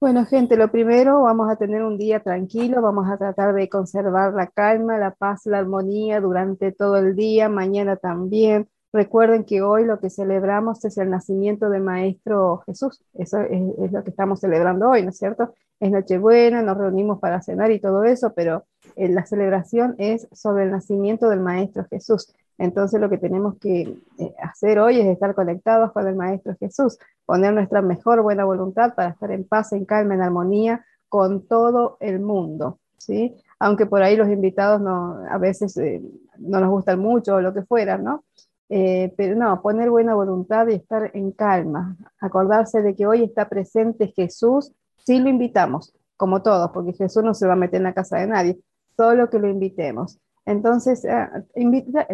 Bueno, gente, lo primero, vamos a tener un día tranquilo, vamos a tratar de conservar la calma, la paz, la armonía durante todo el día, mañana también. Recuerden que hoy lo que celebramos es el nacimiento del Maestro Jesús, eso es, lo que estamos celebrando hoy, ¿no es cierto? Es Nochebuena, nos reunimos para cenar y todo eso, pero eh, la celebración es sobre el nacimiento del Maestro Jesús. Entonces lo que tenemos que eh, hacer hoy es estar conectados con el Maestro Jesús, poner nuestra mejor buena voluntad para estar en paz, en calma, en armonía con todo el mundo, ¿sí? Aunque por ahí los invitados no, a veces eh, no nos gustan mucho o lo que fuera, ¿no? Eh, pero no, poner buena voluntad y estar en calma, acordarse de que hoy está presente Jesús, sí lo invitamos, como todos, porque Jesús no se va a meter en la casa de nadie, solo que lo invitemos. Entonces, eh,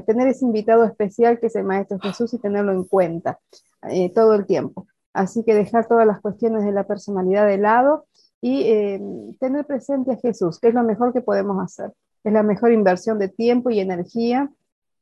tener ese invitado especial que es el Maestro Jesús y tenerlo en cuenta eh, todo el tiempo. Así que dejar todas las cuestiones de la personalidad de lado y eh, tener presente a Jesús, que es lo mejor que podemos hacer. Es la mejor inversión de tiempo y energía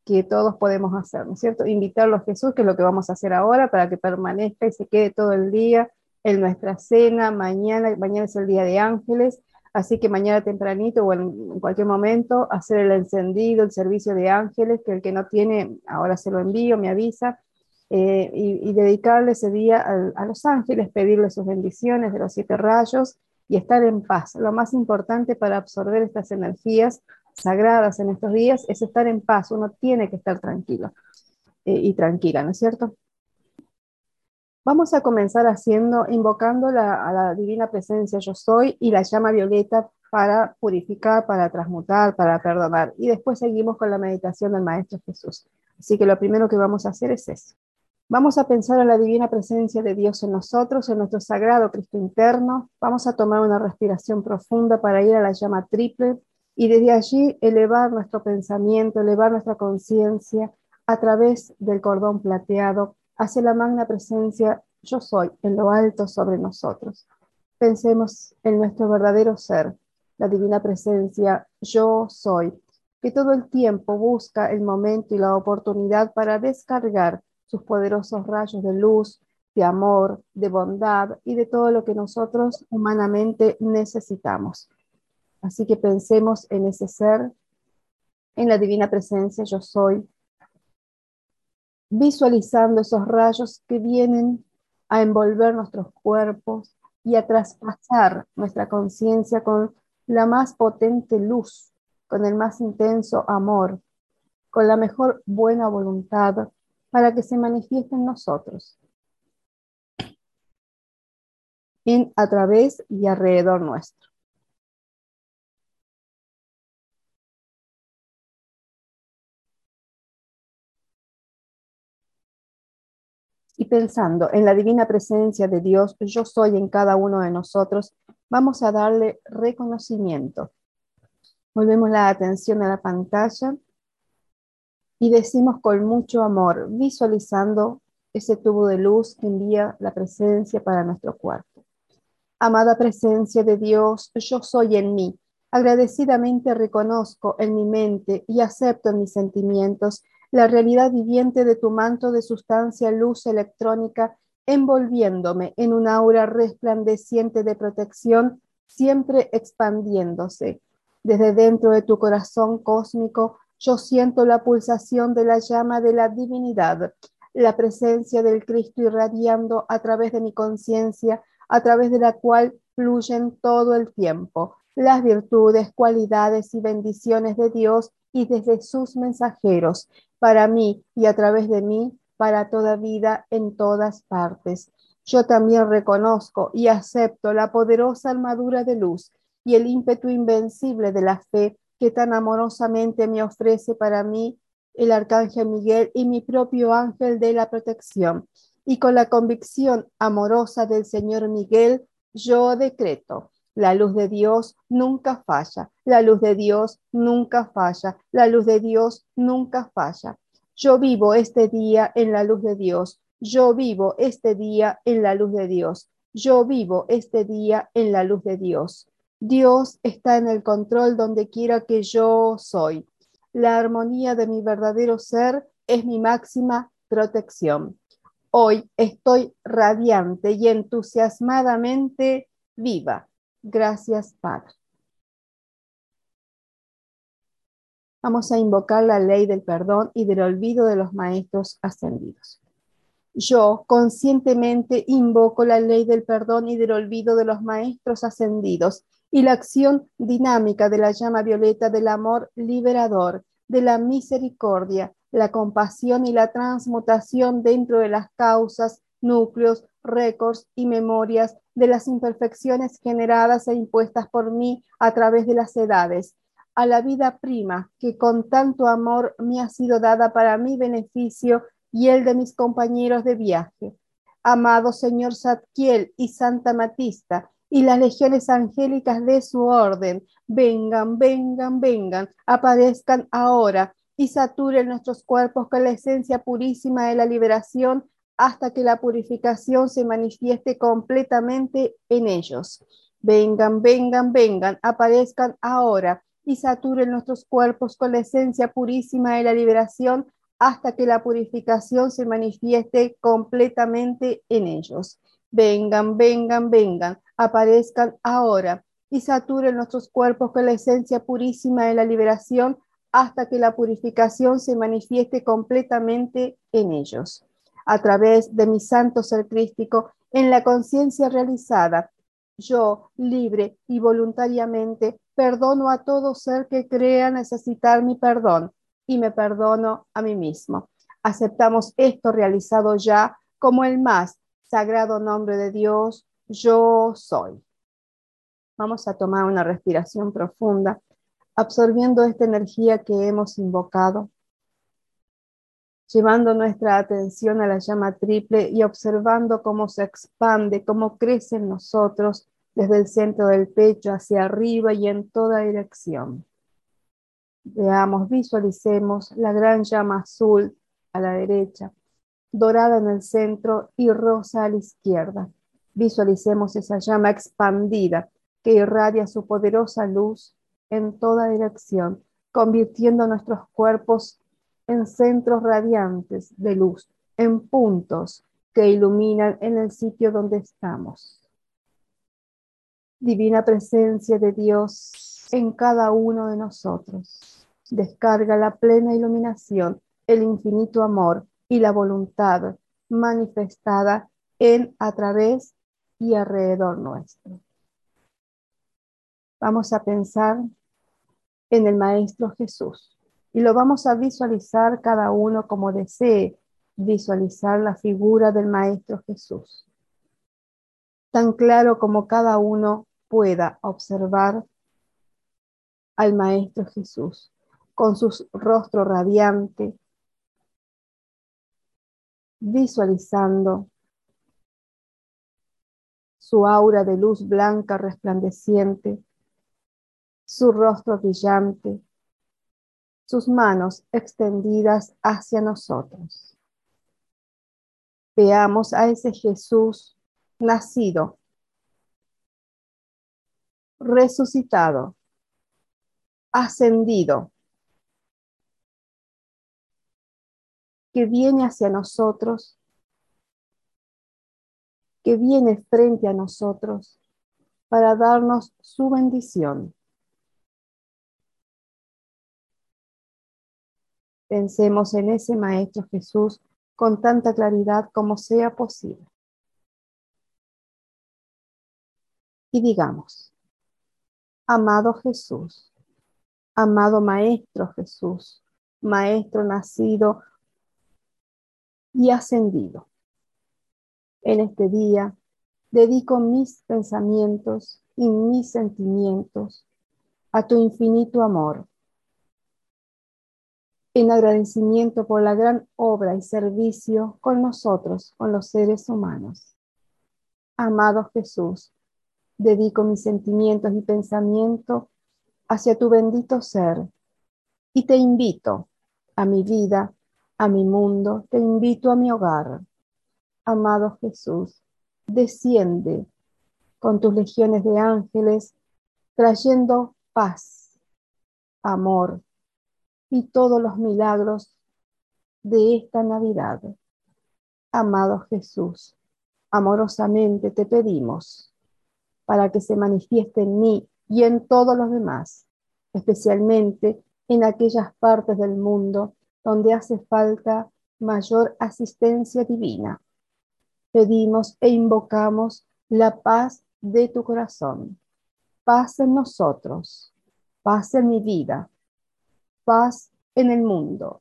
que todos podemos hacer, ¿no es cierto? Invitarlo a Jesús, que es lo que vamos a hacer ahora, para que permanezca y se quede todo el día en nuestra cena. Mañana, mañana es el día de ángeles Así que mañana tempranito o en, cualquier momento hacer el encendido, el servicio de ángeles, que el que no tiene, ahora se lo envío, me avisa, eh, y, dedicarle ese día a, los ángeles, pedirle sus bendiciones de los siete rayos y estar en paz. Lo más importante para absorber estas energías sagradas en estos días es estar en paz. Uno tiene que estar tranquilo eh, y tranquila, ¿no es cierto? Vamos a comenzar haciendo, invocando la, a la divina presencia yo soy y la llama violeta para purificar, para transmutar, para perdonar. Y después seguimos con la meditación del Maestro Jesús. Así que lo primero que vamos a hacer es eso. Vamos a pensar en la divina presencia de Dios en nosotros, en nuestro sagrado Cristo interno. Vamos a tomar una respiración profunda para ir a la llama triple y desde allí elevar nuestro pensamiento, elevar nuestra conciencia a través del cordón plateado hacia la magna presencia yo soy en lo alto sobre nosotros. Pensemos en nuestro verdadero ser, la divina presencia yo soy, que todo el tiempo busca el momento y la oportunidad para descargar sus poderosos rayos de luz, de amor, de bondad y de todo lo que nosotros humanamente necesitamos. Así que pensemos en ese ser, en la divina presencia yo soy, visualizando esos rayos que vienen a envolver nuestros cuerpos y a traspasar nuestra conciencia con la más potente luz, con el más intenso amor, con la mejor buena voluntad para que se manifieste en nosotros, en, a través y alrededor nuestro. Y pensando en la divina presencia de Dios, yo soy en cada uno de nosotros, vamos a darle reconocimiento. Volvemos la atención a la pantalla y decimos con mucho amor, visualizando ese tubo de luz que envía la presencia para nuestro cuerpo. Amada presencia de Dios, yo soy en mí. Agradecidamente reconozco en mi mente y acepto en mis sentimientos la realidad viviente de tu manto de sustancia luz electrónica envolviéndome en un aura resplandeciente de protección, siempre expandiéndose. Desde dentro de tu corazón cósmico, yo siento la pulsación de la llama de la divinidad, la presencia del Cristo irradiando a través de mi conciencia, a través de la cual fluyen todo el tiempo las virtudes, cualidades y bendiciones de Dios y desde sus mensajeros, para mí y a través de mí, para toda vida en todas partes. Yo también reconozco y acepto la poderosa armadura de luz y el ímpetu invencible de la fe que tan amorosamente me ofrece para mí el arcángel Miguel y mi propio ángel de la protección. Y con la convicción amorosa del Señor Miguel, yo decreto, la luz de Dios nunca falla, la luz de Dios nunca falla, la luz de Dios nunca falla. Yo vivo este día en la luz de Dios, yo vivo este día en la luz de Dios, yo vivo este día en la luz de Dios. Dios está en el control donde quiera que yo soy. La armonía de mi verdadero ser es mi máxima protección. Hoy estoy radiante y entusiasmadamente viva. Gracias, Padre. Vamos a invocar la ley del perdón y del olvido de los maestros ascendidos. Yo conscientemente invoco la ley del perdón y del olvido de los maestros ascendidos y la acción dinámica de la llama violeta del amor liberador, de la misericordia, la compasión y la transmutación dentro de las causas, núcleos, récords y memorias de las imperfecciones generadas e impuestas por mí a través de las edades, a la vida prima que con tanto amor me ha sido dada para mi beneficio y el de mis compañeros de viaje. Amado Señor Satkiel y Santa Matista, y las legiones angélicas de su orden, vengan, vengan, vengan, aparezcan ahora y saturen nuestros cuerpos con la esencia purísima de la liberación hasta que la purificación se manifieste completamente en ellos. Vengan, vengan, vengan, aparezcan ahora y saturen nuestros cuerpos con la esencia purísima de la liberación hasta que la purificación se manifieste completamente en ellos. Vengan, vengan, vengan, aparezcan ahora y saturen nuestros cuerpos con la esencia purísima de la liberación hasta que la purificación se manifieste completamente en ellos. A través de mi santo ser crístico, en la conciencia realizada, yo, libre y voluntariamente, perdono a todo ser que crea necesitar mi perdón y me perdono a mí mismo. Aceptamos esto realizado ya como el más sagrado nombre de Dios, yo soy. Vamos a tomar una respiración profunda, absorbiendo esta energía que hemos invocado, llevando nuestra atención a la llama triple y observando cómo se expande, cómo crece en nosotros desde el centro del pecho hacia arriba y en toda dirección. Veamos, visualicemos la gran llama azul a la derecha, dorada en el centro y rosa a la izquierda. Visualicemos esa llama expandida que irradia su poderosa luz en toda dirección, convirtiendo nuestros cuerpos en centros radiantes de luz, en puntos que iluminan en el sitio donde estamos. Divina presencia de Dios en cada uno de nosotros. Descarga la plena iluminación, el infinito amor y la voluntad manifestada en, a través y alrededor nuestro. Vamos a pensar en el Maestro Jesús y lo vamos a visualizar cada uno como desee visualizar la figura del Maestro Jesús. Tan claro como cada uno pueda observar al Maestro Jesús con su rostro radiante, visualizando su aura de luz blanca resplandeciente, su rostro brillante, sus manos extendidas hacia nosotros. Veamos a ese Jesús nacido, resucitado, ascendido, que viene hacia nosotros que viene frente a nosotros para darnos su bendición. Pensemos en ese Maestro Jesús con tanta claridad como sea posible. Y digamos, amado Jesús, amado Maestro Jesús, Maestro nacido y ascendido en este día dedico mis pensamientos y mis sentimientos a tu infinito amor. En agradecimiento por la gran obra y servicio con nosotros, con los seres humanos. Amado Jesús, dedico mis sentimientos y pensamientos hacia tu bendito ser y te invito a mi vida, a mi mundo, te invito a mi hogar amado Jesús, desciende con tus legiones de ángeles, trayendo paz, amor y todos los milagros de esta Navidad. Amado Jesús, amorosamente te pedimos para que se manifieste en mí y en todos los demás, especialmente en aquellas partes del mundo donde hace falta mayor asistencia divina. Pedimos e invocamos la paz de tu corazón, paz en nosotros, paz en mi vida, paz en el mundo,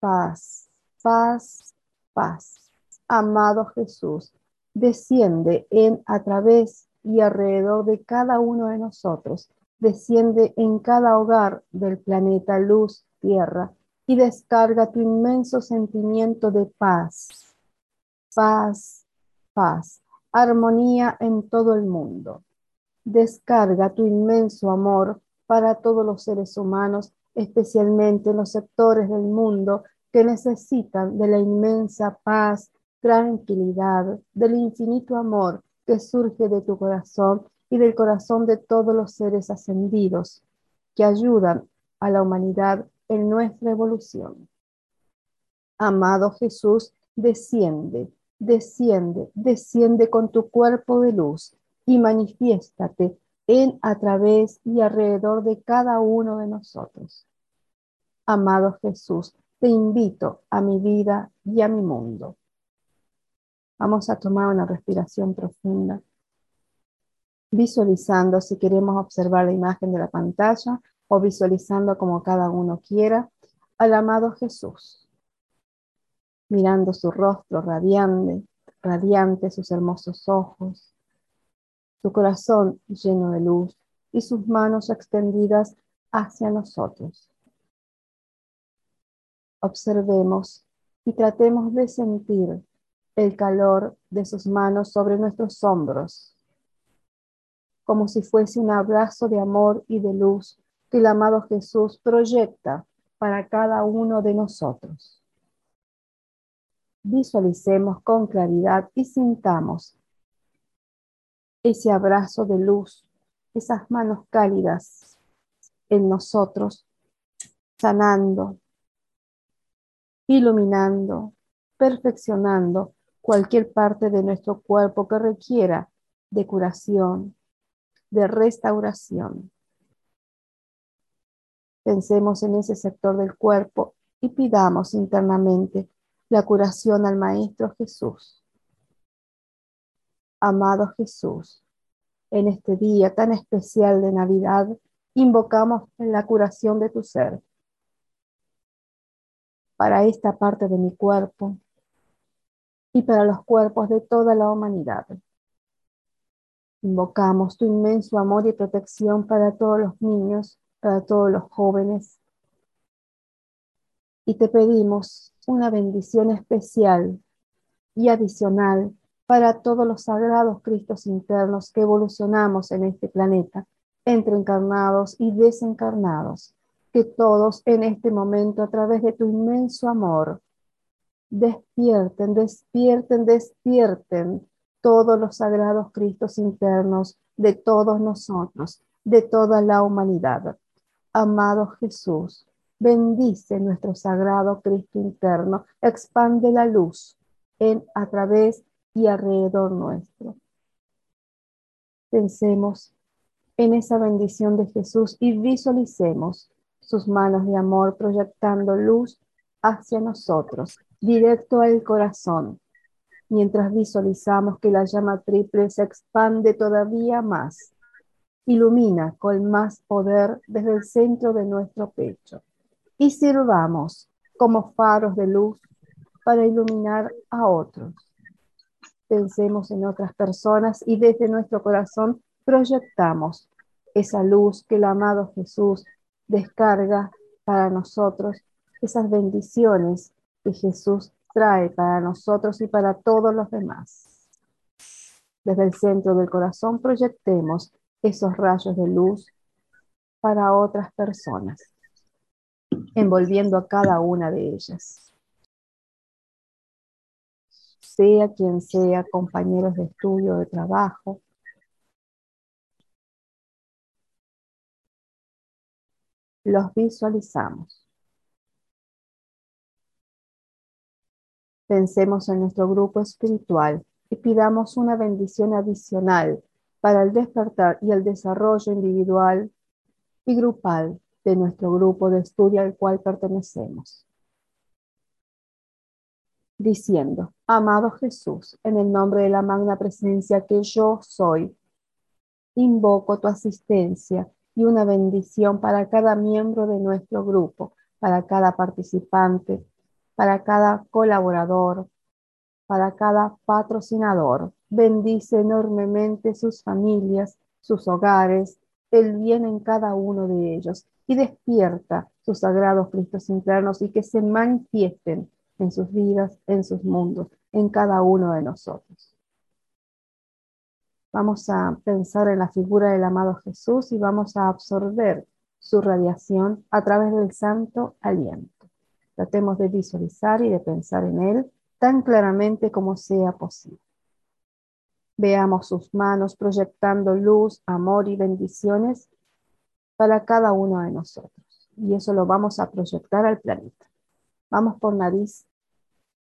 paz, paz, paz. Amado Jesús, desciende en, a través y alrededor de cada uno de nosotros, desciende en cada hogar del planeta luz, tierra, y descarga tu inmenso sentimiento de paz, paz, paz, armonía en todo el mundo. Descarga tu inmenso amor para todos los seres humanos, especialmente en los sectores del mundo que necesitan de la inmensa paz, tranquilidad, del infinito amor que surge de tu corazón y del corazón de todos los seres ascendidos que ayudan a la humanidad en nuestra evolución. Amado Jesús, desciende, desciende, desciende con tu cuerpo de luz y manifiéstate en, a través y alrededor de cada uno de nosotros. Amado Jesús, te invito a mi vida y a mi mundo. Vamos a tomar una respiración profunda, visualizando si queremos observar la imagen de la pantalla o visualizando como cada uno quiera al amado Jesús, mirando su rostro radiante, radiante, sus hermosos ojos, su corazón lleno de luz y sus manos extendidas hacia nosotros observemos y tratemos de sentir el calor de sus manos sobre nuestros hombros, como si fuese un abrazo de amor y de luz que el amado Jesús proyecta para cada uno de nosotros. Visualicemos con claridad y sintamos ese abrazo de luz, esas manos cálidas en nosotros, sanando, iluminando, perfeccionando cualquier parte de nuestro cuerpo que requiera de curación, de restauración. Pensemos en ese sector del cuerpo y pidamos internamente la curación al Maestro Jesús. Amado Jesús, en este día tan especial de Navidad, invocamos la curación de tu ser para esta parte de mi cuerpo y para los cuerpos de toda la humanidad. Invocamos tu inmenso amor y protección para todos los niños, para todos los jóvenes. Y te pedimos una bendición especial y adicional para todos los sagrados Cristos internos que evolucionamos en este planeta, entre encarnados y desencarnados que todos en este momento, a través de tu inmenso amor, despierten, despierten, despierten todos los sagrados Cristos internos de todos nosotros, de toda la humanidad. Amado Jesús, bendice nuestro sagrado Cristo interno, expande la luz en, a través y alrededor nuestro. Pensemos en esa bendición de Jesús y visualicemos sus manos de amor proyectando luz hacia nosotros, directo al corazón, mientras visualizamos que la llama triple se expande todavía más, ilumina con más poder desde el centro de nuestro pecho y sirvamos como faros de luz para iluminar a otros. Pensemos en otras personas y desde nuestro corazón proyectamos esa luz que el amado Jesús descarga para nosotros esas bendiciones que Jesús trae para nosotros y para todos los demás. Desde el centro del corazón proyectemos esos rayos de luz para otras personas, envolviendo a cada una de ellas. Sea quien sea, compañeros de estudio, de trabajo, los visualizamos. Pensemos en nuestro grupo espiritual y pidamos una bendición adicional para el despertar y el desarrollo individual y grupal de nuestro grupo de estudio al cual pertenecemos. Diciendo, amado Jesús, en el nombre de la magna presencia que yo soy, invoco tu asistencia y una bendición para cada miembro de nuestro grupo, para cada participante, para cada colaborador, para cada patrocinador. Bendice enormemente sus familias, sus hogares, el bien en cada uno de ellos y despierta sus sagrados Cristos internos y que se manifiesten en sus vidas, en sus mundos, en cada uno de nosotros. Vamos a pensar en la figura del amado Jesús y vamos a absorber su radiación a través del santo aliento. Tratemos de visualizar y de pensar en él tan claramente como sea posible. Veamos sus manos proyectando luz, amor y bendiciones para cada uno de nosotros. Y eso lo vamos a proyectar al planeta. Vamos por nariz,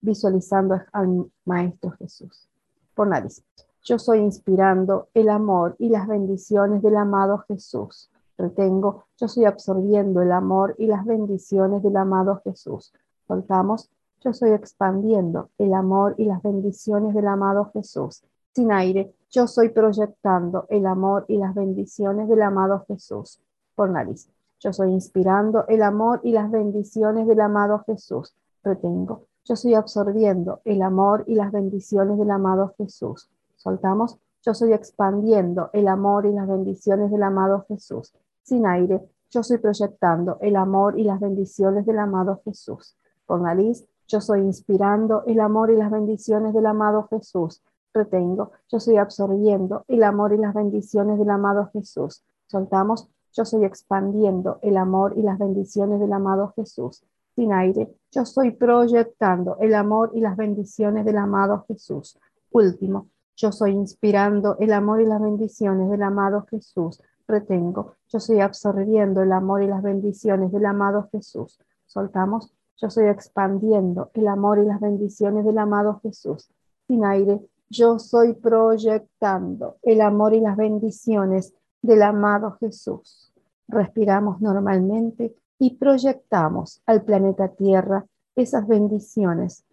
visualizando al Maestro Jesús. Por nariz. Yo soy inspirando el amor y las bendiciones del amado Jesús. Retengo, yo soy absorbiendo el amor y las bendiciones del amado Jesús. Soltamos, yo soy expandiendo el amor y las bendiciones del amado Jesús. Sin aire, yo soy proyectando el amor y las bendiciones del amado Jesús. Por nariz, yo soy inspirando el amor y las bendiciones del amado Jesús. Retengo, yo soy absorbiendo el amor y las bendiciones del amado Jesús soltamos, yo soy expandiendo el amor y las bendiciones del amado Jesús. Sin aire, yo soy proyectando el amor y las bendiciones del amado Jesús. Por nariz, yo soy inspirando el amor y las bendiciones del amado Jesús. Retengo, yo soy absorbiendo el amor y las bendiciones del amado Jesús. Soltamos, yo soy expandiendo el amor y las bendiciones del amado Jesús. Sin aire, yo soy proyectando el amor y las bendiciones del amado Jesús. Último, yo soy inspirando el amor y las bendiciones del amado Jesús. Retengo. Yo soy absorbiendo el amor y las bendiciones del amado Jesús. Soltamos. Yo soy expandiendo el amor y las bendiciones del amado Jesús. Sin aire. Yo soy proyectando el amor y las bendiciones del amado Jesús. Respiramos normalmente y proyectamos al planeta Tierra esas bendiciones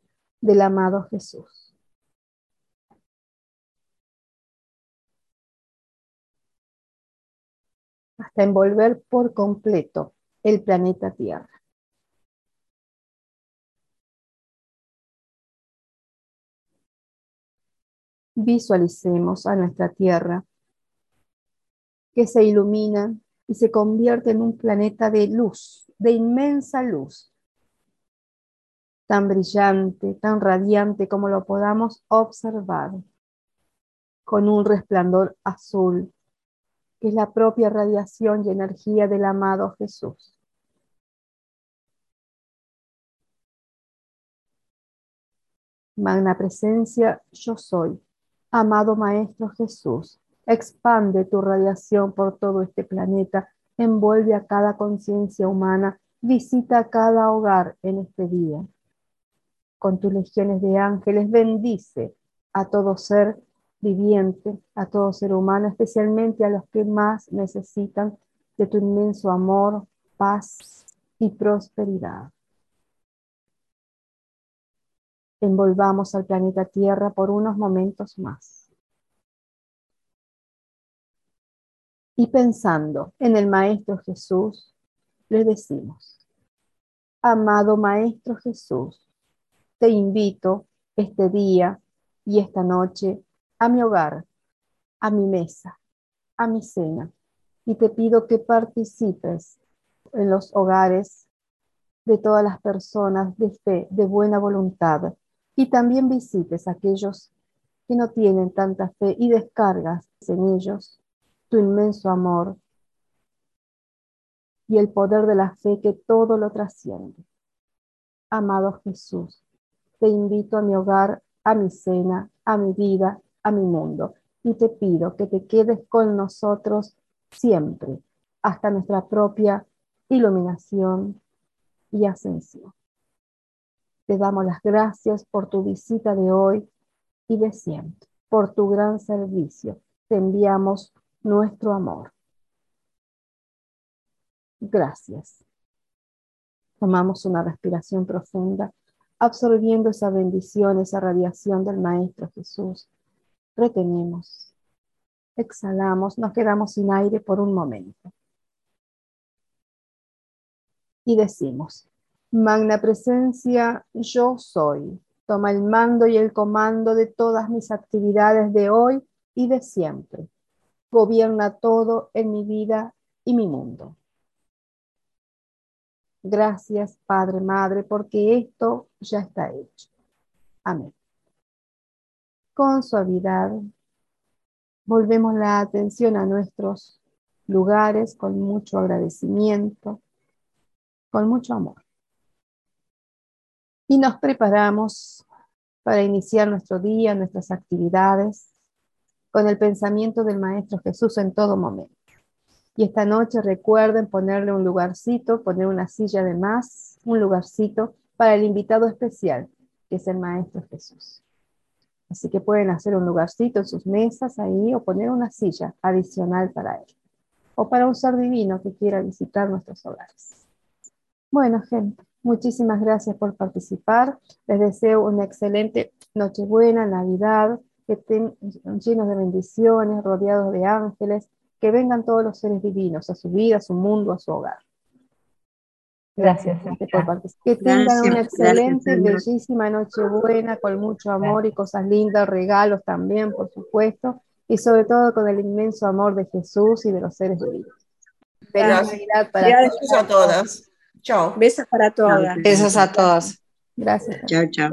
del amado Jesús. hasta envolver por completo el planeta Tierra. Visualicemos a nuestra Tierra que se ilumina y se convierte en un planeta de luz, de inmensa luz, tan brillante, tan radiante como lo podamos observar, con un resplandor azul, que es la propia radiación y energía del amado Jesús. Magna presencia, yo soy. Amado Maestro Jesús, expande tu radiación por todo este planeta, envuelve a cada conciencia humana, visita cada hogar en este día. Con tus legiones de ángeles, bendice a todo ser viviente, a todo ser humano, especialmente a los que más necesitan de tu inmenso amor, paz y prosperidad. Envolvamos al planeta Tierra por unos momentos más. Y pensando en el Maestro Jesús, le decimos, amado Maestro Jesús, te invito este día y esta noche a mi hogar, a mi mesa, a mi cena. Y te pido que participes en los hogares de todas las personas de fe, de buena voluntad. Y también visites a aquellos que no tienen tanta fe y descargas en ellos tu inmenso amor y el poder de la fe que todo lo trasciende. Amado Jesús, te invito a mi hogar, a mi cena, a mi vida, a mi mundo y te pido que te quedes con nosotros siempre hasta nuestra propia iluminación y ascensión. Te damos las gracias por tu visita de hoy y de siempre, por tu gran servicio te enviamos nuestro amor. Gracias. Tomamos una respiración profunda, absorbiendo esa bendición, esa radiación del Maestro Jesús. Retenemos. Exhalamos, nos quedamos sin aire por un momento. Y decimos, Magna presencia, yo soy. Toma el mando y el comando de todas mis actividades de hoy y de siempre. Gobierna todo en mi vida y mi mundo. Gracias, Padre, Madre, porque esto ya está hecho. Amén. Con suavidad, volvemos la atención a nuestros lugares con mucho agradecimiento, con mucho amor. Y nos preparamos para iniciar nuestro día, nuestras actividades, con el pensamiento del Maestro Jesús en todo momento. Y esta noche recuerden ponerle un lugarcito, poner una silla de más, un lugarcito para el invitado especial, que es el Maestro Jesús. Así que pueden hacer un lugarcito en sus mesas ahí o poner una silla adicional para él. O para un ser divino que quiera visitar nuestros hogares. Bueno, gente, muchísimas gracias por participar. Les deseo una excelente Nochebuena, Navidad, que estén llenos de bendiciones, rodeados de ángeles que vengan todos los seres divinos a su vida, a su mundo, a su hogar. Gracias. Que tengan una excelente, bellísima noche buena, con mucho amor y cosas lindas, regalos también, por supuesto, y sobre todo con el inmenso amor de Jesús y de los seres divinos. Feliz Navidad para Gracias a todas. Chao. Besos para todas. Besos a todos. Gracias. Chao, chao.